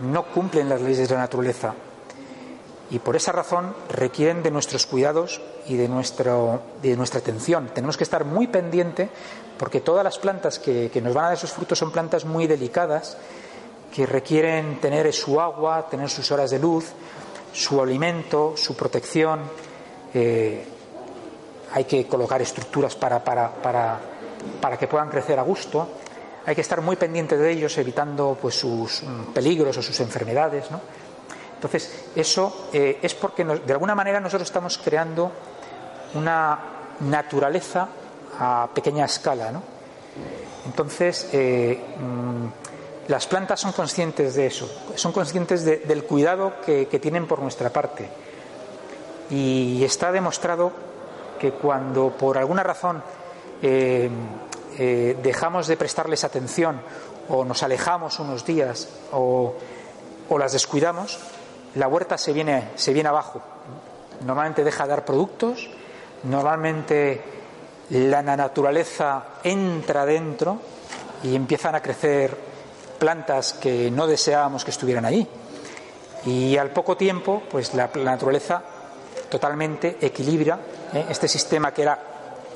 no cumplen las leyes de la naturaleza y por esa razón requieren de nuestros cuidados y de, nuestro, de nuestra atención. Tenemos que estar muy pendiente porque todas las plantas que, nos van a dar esos frutos son plantas muy delicadas que requieren tener su agua, tener sus horas de luz, su alimento, su protección. Eh, hay que colocar estructuras para, para, para, para que puedan crecer a gusto hay que estar muy pendiente de ellos, evitando pues, sus mm, peligros o sus enfermedades. ¿no? Entonces, eso eh, es porque de alguna manera nosotros estamos creando una naturaleza a pequeña escala. ¿no? Entonces, eh, mm, las plantas son conscientes de eso, son conscientes del cuidado que, tienen por nuestra parte. Y está demostrado que cuando por alguna razón eh, eh, dejamos de prestarles atención o nos alejamos unos días o, las descuidamos, la huerta se viene, se viene abajo. Normalmente deja de dar productos, normalmente la naturaleza entra dentro y empiezan a crecer plantas que no deseábamos que estuvieran ahí. Y al poco tiempo, pues la, naturaleza totalmente equilibra ¿eh? este sistema que era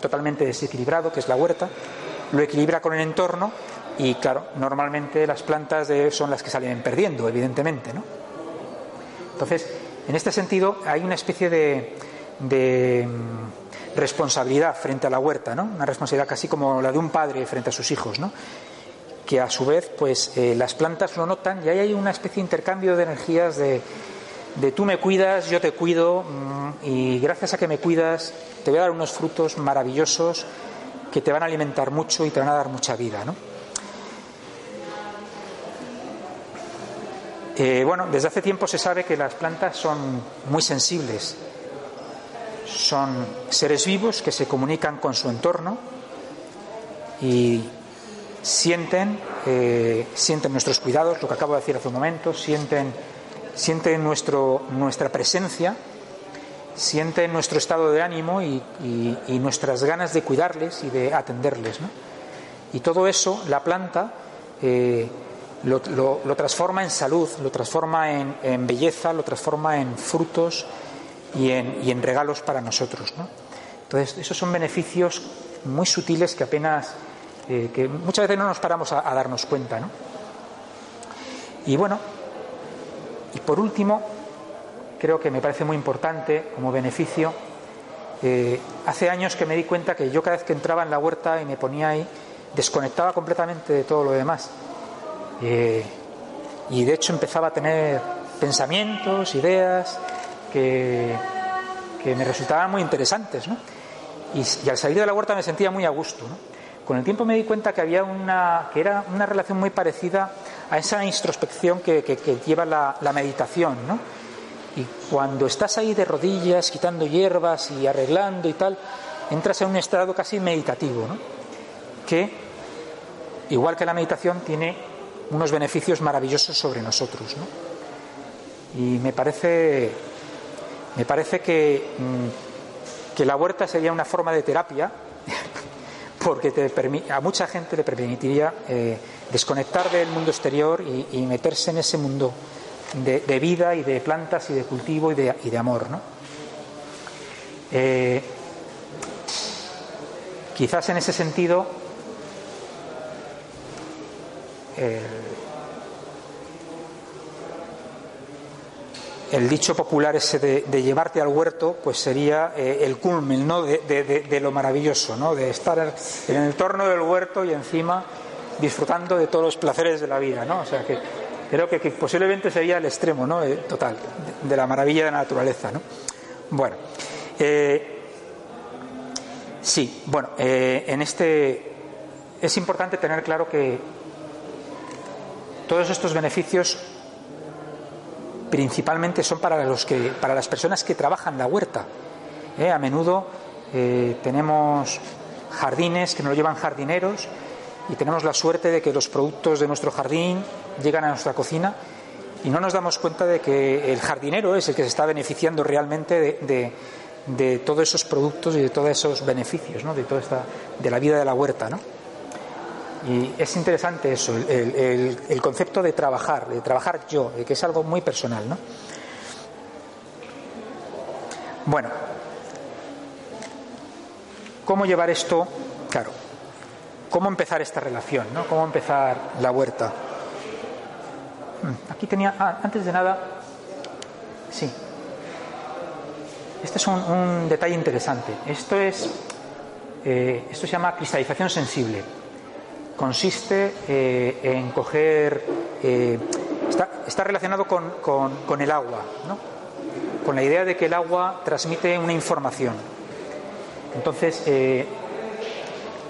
totalmente desequilibrado, que es la huerta, lo equilibra con el entorno y claro, normalmente las plantas son las que salen perdiendo, evidentemente, ¿no? Entonces, en este sentido hay una especie de, mm, responsabilidad frente a la huerta, ¿no? Una responsabilidad casi como la de un padre frente a sus hijos, ¿no? Que a su vez, pues eh, las plantas lo notan y ahí hay una especie de intercambio de energías de, de tú me cuidas, yo te cuido mm, y gracias a que me cuidas te voy a dar unos frutos maravillosos que te van a alimentar mucho y te van a dar mucha vida. ¿no? Eh, bueno, desde hace tiempo se sabe que las plantas son muy sensibles. Son seres vivos que se comunican con su entorno y sienten, eh, sienten nuestros cuidados, lo que acabo de decir hace un momento, sienten, sienten nuestro, nuestra presencia sienten nuestro estado de ánimo y, nuestras ganas de cuidarles y de atenderles. ¿no? Y todo eso, la planta eh, lo, transforma en salud, lo transforma en, belleza, lo transforma en frutos y en, regalos para nosotros. ¿no? Entonces, esos son beneficios muy sutiles que apenas, eh, que muchas veces no nos paramos a, darnos cuenta. ¿no? Y bueno, y por último, creo que me parece muy importante como beneficio, eh, hace años que me di cuenta que yo cada vez que entraba en la huerta y me ponía ahí, desconectaba completamente de todo lo demás. Eh, y de hecho empezaba a tener pensamientos, ideas que, que me resultaban muy interesantes. ¿no? Y, al salir de la huerta me sentía muy a gusto. Con el tiempo me di cuenta que había una, que era una relación muy parecida a esa introspección que, lleva la, la meditación. Y cuando estás ahí de rodillas, quitando hierbas y arreglando y tal, entras en un estado casi meditativo, ¿no? que, igual que la meditación, tiene unos beneficios maravillosos sobre nosotros. ¿no? Y me parece, me parece que, mm, que la huerta sería una forma de terapia, porque te a mucha gente le permitiría eh, desconectar del mundo exterior y meterse en ese mundo de, vida y de plantas y de cultivo y de, amor. ¿no? Eh, quizás en ese sentido el dicho popular ese de, llevarte al huerto, pues sería eh, el culmen ¿no? De, de, lo maravilloso, ¿no? de estar en el entorno del huerto y encima disfrutando de todos los placeres de la vida. ¿no? O sea que creo que, posiblemente sería el extremo ¿no? Eh, total de, la maravilla de la naturaleza. ¿no? Bueno, eh, sí, bueno, eh, en este es importante tener claro que todos estos beneficios principalmente son para los que para las personas que trabajan la huerta. A menudo tenemos jardines que nos llevan jardineros y tenemos la suerte de que los productos de nuestro jardín llegan a nuestra cocina y no nos damos cuenta de que el jardinero es el que se está beneficiando realmente de, todos esos productos y de todos esos beneficios, ¿no? de toda esta, de la vida de la huerta, ¿no? Y es interesante eso, el, concepto de trabajar, de trabajar yo, que es algo muy personal, ¿no? Bueno, ¿cómo llevar esto? Claro, ¿cómo empezar esta relación? ¿no? ¿Cómo empezar la huerta? Aquí tenía, ah, antes de nada, sí. Este es un, detalle interesante. Esto es, eh, esto se llama cristalización sensible. Consiste eh, en coger, eh, está, relacionado con, el agua, ¿no? con la idea de que el agua transmite una información. Entonces,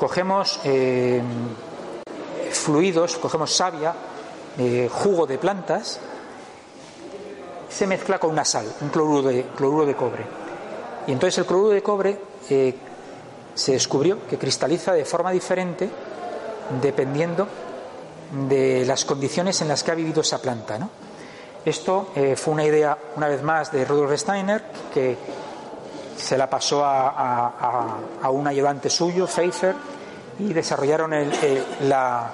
cogemos fluidos, cogemos savia, eh, jugo de plantas se mezcla con una sal, un cloruro de, cloruro de cobre. Y entonces el cloruro de cobre eh, se descubrió que cristaliza de forma diferente dependiendo de las condiciones en las que ha vivido esa planta. ¿no? Esto eh, fue una idea, una vez más, de Rudolf Steiner, que se la pasó a, un ayudante suyo, Pfeiffer, y desarrollaron la,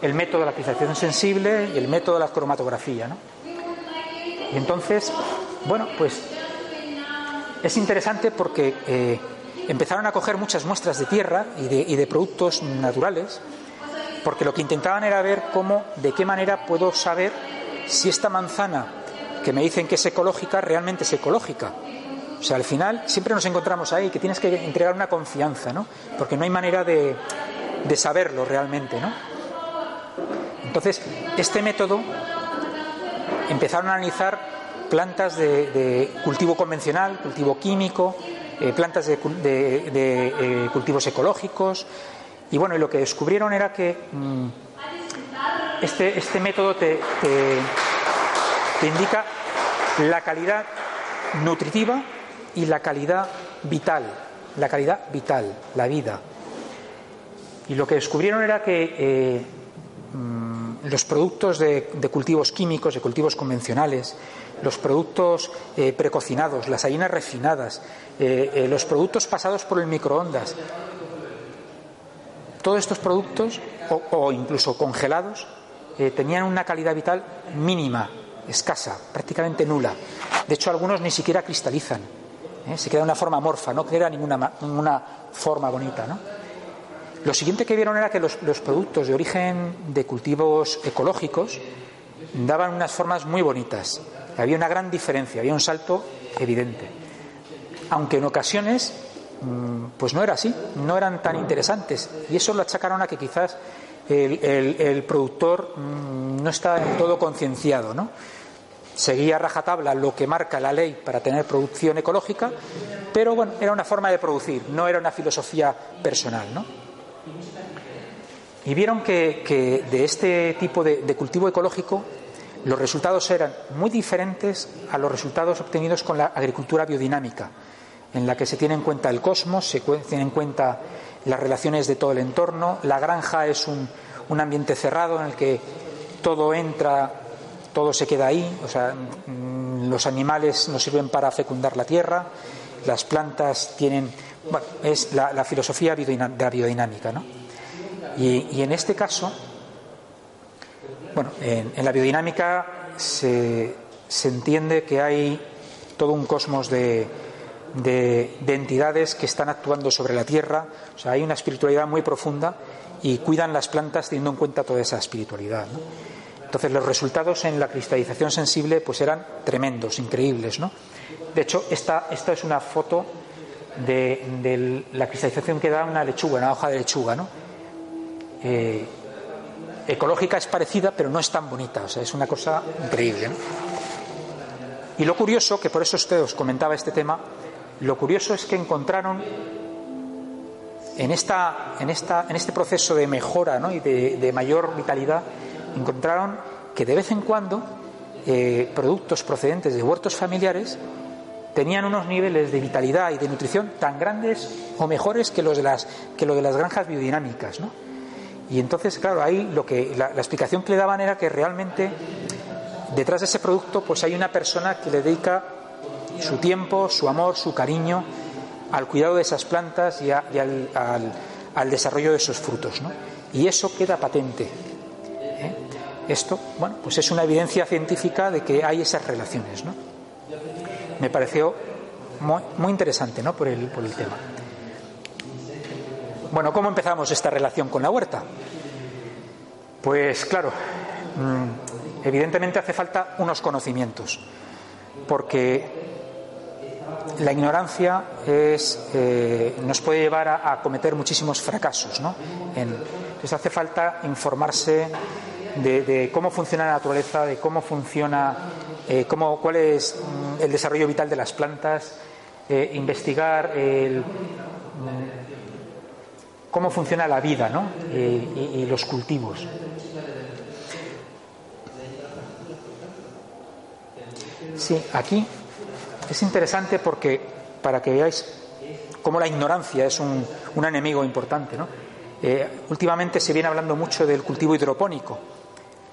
el método de la cristalización sensible y el método de la cromatografía. ¿no? Y entonces, bueno, pues es interesante porque eh, empezaron a coger muchas muestras de tierra y de, productos naturales, porque lo que intentaban era ver cómo, de qué manera puedo saber si esta manzana que me dicen que es ecológica realmente es ecológica. O sea, al final siempre nos encontramos ahí, que tienes que entregar una confianza, ¿no? Porque no hay manera de, de saberlo realmente, ¿no? Entonces, este método empezaron a analizar plantas de, cultivo convencional, cultivo químico, eh, plantas de, eh, cultivos ecológicos. Y bueno, y lo que descubrieron era que mm, este, este, método te, te indica la calidad nutritiva y la calidad vital, la calidad vital, la vida. Y lo que descubrieron era que eh, los productos de, cultivos químicos, de cultivos convencionales, los productos eh, precocinados, las harinas refinadas, eh, los productos pasados por el microondas, todos estos productos, o, incluso congelados, tenían una calidad vital mínima, escasa, prácticamente nula. De hecho, algunos ni siquiera cristalizan, se queda de una forma amorfa, no queda ninguna, forma bonita. Lo siguiente que vieron era que los, los productos de origen de cultivos ecológicos daban unas formas muy bonitas. Había una gran diferencia, había un salto evidente. Aunque en ocasiones mm, pues no era así, no eran tan interesantes. Y eso lo achacaron a que quizás el, el, productor mm, no está en todo concienciado, ¿no? Seguía a rajatabla lo que marca la ley para tener producción ecológica, pero bueno, era una forma de producir, no era una filosofía personal, ¿no? Y vieron que, que de este tipo de, cultivo ecológico los resultados eran muy diferentes a los resultados obtenidos con la agricultura biodinámica, en la que se tiene en cuenta el cosmos, se tiene en cuenta las relaciones de todo el entorno, la granja es un, un ambiente cerrado en el que todo entra, todo se queda ahí, o sea, mm, los animales nos sirven para fecundar la tierra, las plantas tienen, bueno, es la, filosofía de la biodinámica, ¿no? Y, en este caso, bueno, en, la biodinámica se, se, entiende que hay todo un cosmos de, de, de, entidades que están actuando sobre la tierra, o sea, hay una espiritualidad muy profunda y cuidan las plantas teniendo en cuenta toda esa espiritualidad. Entonces los resultados en la cristalización sensible pues eran tremendos, increíbles, ¿no? De hecho, esta, esta es una foto de, la cristalización que da una lechuga, una hoja de lechuga, ¿no? Eh, ecológica es parecida, pero no es tan bonita. O sea, es una cosa increíble. Y lo curioso, que por eso usted os comentaba este tema, lo curioso es que encontraron en, esta, en, esta, en este proceso de mejora ¿no? y de, mayor vitalidad, encontraron que de vez en cuando eh, productos procedentes de huertos familiares tenían unos niveles de vitalidad y de nutrición tan grandes o mejores que los de las, que lo de las granjas biodinámicas. ¿no? Y entonces, claro, ahí lo que la, explicación que le daban era que realmente detrás de ese producto pues hay una persona que le dedica su tiempo, su amor, su cariño al cuidado de esas plantas y al, al, al, desarrollo de esos frutos. ¿no? Y eso queda patente. Esto, bueno, pues es una evidencia científica de que hay esas relaciones. ¿no? Me pareció muy, muy interesante ¿no? por, el, por el tema. Bueno, ¿cómo empezamos esta relación con la huerta? Pues claro, mm, evidentemente hace falta unos conocimientos, porque la ignorancia es, eh, nos puede llevar a, a, cometer muchísimos fracasos. ¿no? En, entonces hace falta informarse de, cómo funciona la naturaleza, de cómo funciona, eh, cómo, cuál es mm, el desarrollo vital de las plantas, eh, investigar el cómo funciona la vida ¿no? y, y, los cultivos. Sí, aquí es interesante porque para que veáis cómo la ignorancia es un, un enemigo importante. ¿no? Eh, últimamente se viene hablando mucho del cultivo hidropónico,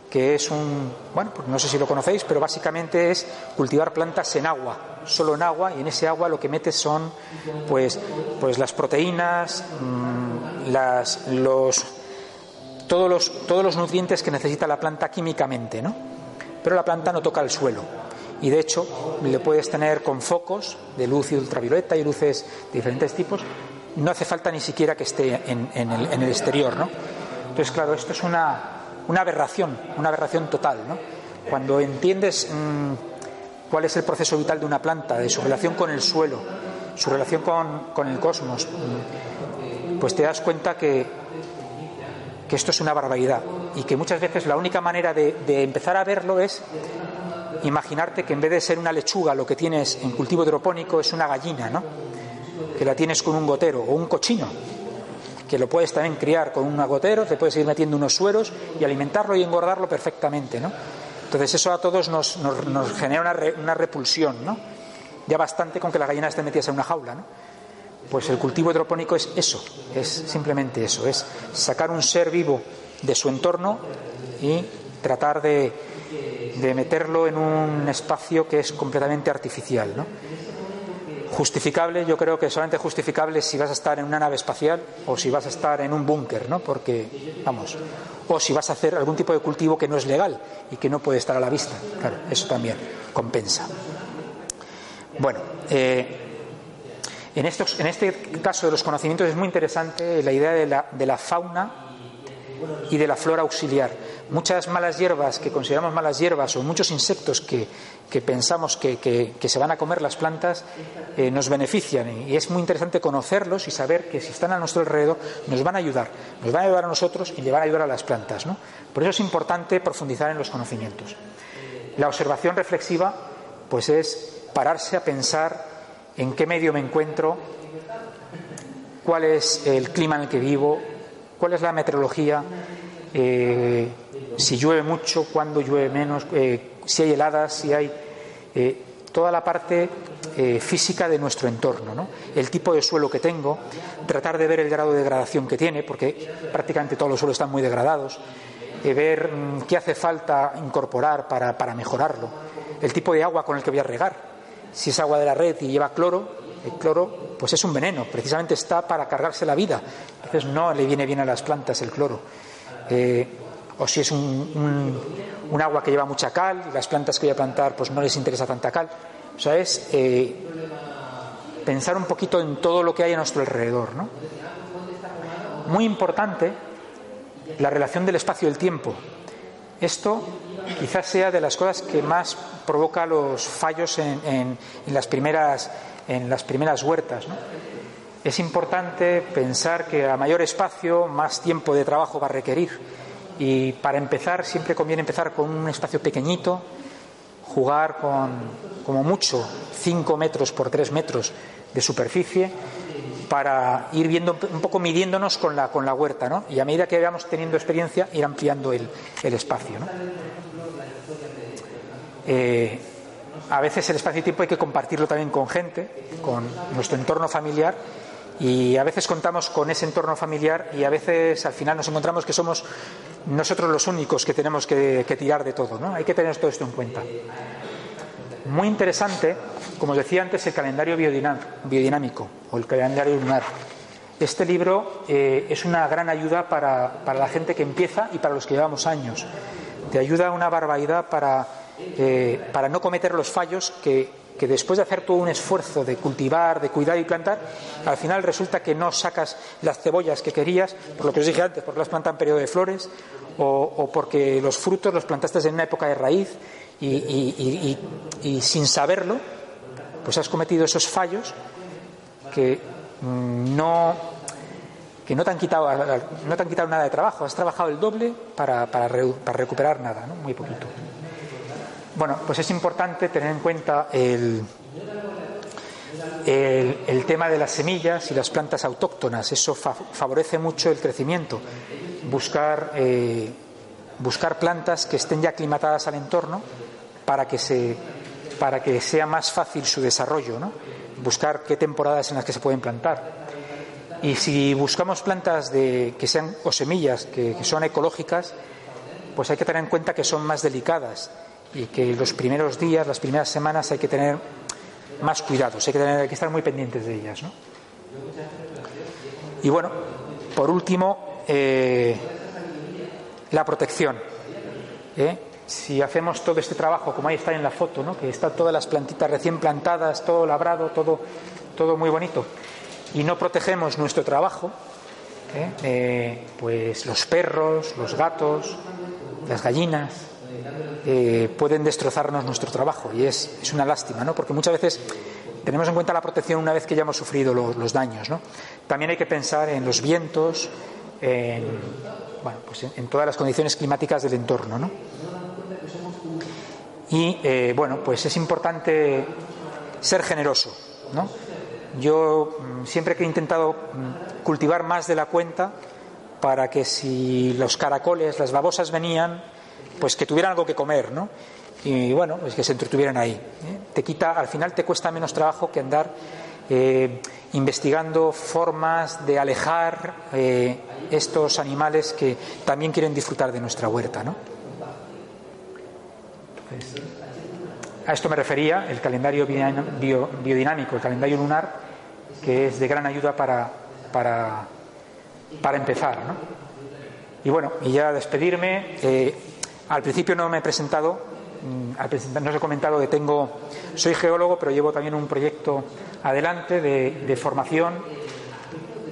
que es un, bueno, pues no sé si lo conocéis, pero básicamente es cultivar plantas en agua, solo en agua, y en ese agua lo que metes son pues, pues las proteínas, mmm, las, los, todos, los, todos los nutrientes que necesita la planta químicamente, ¿no? Pero la planta no toca el suelo. Y de hecho, le puedes tener con focos de luz ultravioleta y luces de diferentes tipos. No hace falta ni siquiera que esté en, en, el, en el, exterior, ¿no? Entonces, claro, esto es una, una aberración, una aberración total, ¿no? Cuando entiendes mmm, cuál es el proceso vital de una planta, de su relación con el suelo, su relación con, con el cosmos, pues te das cuenta que, que, esto es una barbaridad y que muchas veces la única manera de, de, empezar a verlo es imaginarte que en vez de ser una lechuga lo que tienes en cultivo hidropónico es una gallina, ¿no? Que la tienes con un gotero o un cochino que lo puedes también criar con un agotero, te puedes ir metiendo unos sueros y alimentarlo y engordarlo perfectamente, ¿no? Entonces eso a todos nos, nos, genera una, re, una, repulsión, ¿no? Ya bastante con que la gallina esté metida en una jaula, ¿no? Pues el cultivo hidropónico es eso, es simplemente eso, es sacar un ser vivo de su entorno y tratar de, de meterlo en un espacio que es completamente artificial, ¿no? Justificable, yo creo que solamente justificable si vas a estar en una nave espacial o si vas a estar en un búnker, ¿no? Porque, vamos, o si vas a hacer algún tipo de cultivo que no es legal y que no puede estar a la vista. Claro, eso también compensa. Bueno, eh, En, estos, en este caso de los conocimientos es muy interesante la idea de la, de la fauna y de la flora auxiliar. Muchas malas hierbas que consideramos malas hierbas o muchos insectos que, que pensamos que, que, se van a comer las plantas eh, nos benefician y es muy interesante conocerlos y saber que si están a nuestro alrededor nos van a ayudar, nos van a ayudar a nosotros y le van a ayudar a las plantas. ¿no? Por eso es importante profundizar en los conocimientos. La observación reflexiva pues es pararse a pensar en qué medio me encuentro, cuál es el clima en el que vivo, cuál es la meteorología, eh, si llueve mucho, cuándo llueve menos, eh, si hay heladas, si hay eh, toda la parte eh, física de nuestro entorno, ¿no? el tipo de suelo que tengo, tratar de ver el grado de degradación que tiene, porque prácticamente todos los suelos están muy degradados, eh, ver mm, qué hace falta incorporar para, para mejorarlo, el tipo de agua con el que voy a regar, si es agua de la red y lleva cloro, el cloro pues es un veneno, precisamente está para cargarse la vida, entonces no le viene bien a las plantas el cloro. O si es un, un, agua que lleva mucha cal y las plantas que voy a plantar pues no les interesa tanta cal. O sea, es eh, pensar un poquito en todo lo que hay a nuestro alrededor. ¿no? Muy importante la relación del espacio y el tiempo. Esto quizás sea de las cosas que más provoca los fallos en, las, primeras, en las primeras huertas. Es importante pensar que a mayor espacio, más tiempo de trabajo va a requerir y para empezar, siempre conviene empezar con un espacio pequeñito, jugar con, como mucho, 5 metros por 3 metros de superficie, para ir viendo, un poco midiéndonos con la, con la huerta, ¿no? Y a medida que vayamos teniendo experiencia, ir ampliando el, el espacio, ¿no? Eh, a veces el espacio y tiempo hay que compartirlo también con gente, con nuestro entorno familiar y a veces contamos con ese entorno familiar y a veces al final nos encontramos que somos nosotros los únicos que tenemos que, tirar de todo. ¿no? Hay que tener todo esto en cuenta. Muy interesante, como os decía antes, el calendario biodinámico o el calendario lunar. Este libro eh, es una gran ayuda para, para, la gente que empieza y para los que llevamos años. Te ayuda una barbaridad para, eh, para no cometer los fallos que, que después de hacer todo un esfuerzo de cultivar, de cuidar y plantar, al final resulta que no sacas las cebollas que querías, por lo que os dije antes, porque las plantan en periodo de flores, o, porque los frutos los plantaste en una época de raíz y, sin saberlo, pues has cometido esos fallos que no, que no, te han quitado, no te han quitado nada de trabajo, has trabajado el doble para, para, para recuperar nada, ¿no? muy poquito. Bueno, pues es importante tener en cuenta el, el, tema de las semillas y las plantas autóctonas. Eso fa favorece mucho el crecimiento. Buscar, eh, buscar plantas que estén ya aclimatadas al entorno para que, se, para que sea más fácil su desarrollo. ¿no? Buscar qué temporadas en las que se pueden plantar. Y si buscamos plantas de, que sean o semillas que, que son ecológicas, pues hay que tener en cuenta que son más delicadas y que los primeros días, las primeras semanas hay que tener más cuidados, hay que, tener, que estar muy pendientes de ellas. ¿no? Y bueno, por último, eh, la protección. ¿eh? Si hacemos todo este trabajo, como ahí está en la foto, ¿no? que están todas las plantitas recién plantadas, todo labrado, todo, todo muy bonito, y no protegemos nuestro trabajo, eh pues los perros, los gatos, las gallinas, eh, pueden destrozarnos nuestro trabajo y es, una lástima, ¿no? porque muchas veces tenemos en cuenta la protección una vez que ya hemos sufrido lo, los daños. También hay que pensar en los vientos, en, bueno, pues en todas las condiciones climáticas del entorno. ¿no? Y eh, bueno, pues es importante ser generoso. ¿no? Yo mm, siempre que he intentado mm, cultivar más de la cuenta para que si los caracoles, las babosas venían, pues que tuvieran algo que comer, ¿no? Y bueno, pues que se entretuvieran ahí. ¿eh? Te quita, al final te cuesta menos trabajo que andar eh, investigando formas de alejar eh, estos animales que también quieren disfrutar de nuestra huerta, ¿no? A esto me refería el calendario bio, biodinámico, el calendario lunar, que es de gran ayuda para, para, para empezar, ¿no? Y bueno, y ya despedirme. Al principio no me he presentado, mm, no os he comentado que tengo, soy geólogo, pero llevo también un proyecto adelante de, formación,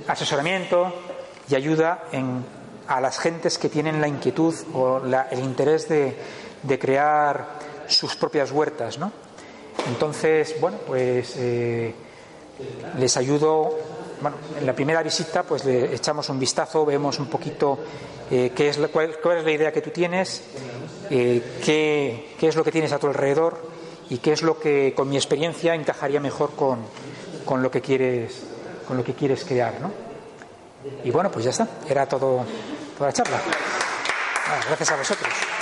asesoramiento y ayuda a las gentes que tienen la inquietud o el interés de, crear sus propias huertas, ¿no? Entonces, bueno, pues eh, les ayudo bueno, en la primera visita pues le echamos un vistazo, vemos un poquito eh, qué es, cuál, es la idea que tú tienes, eh, qué, qué, es lo que tienes a tu alrededor y qué es lo que con mi experiencia encajaría mejor con, con lo que quieres con lo que quieres crear, ¿no? Y bueno, pues ya está, era todo toda la charla. gracias a vosotros.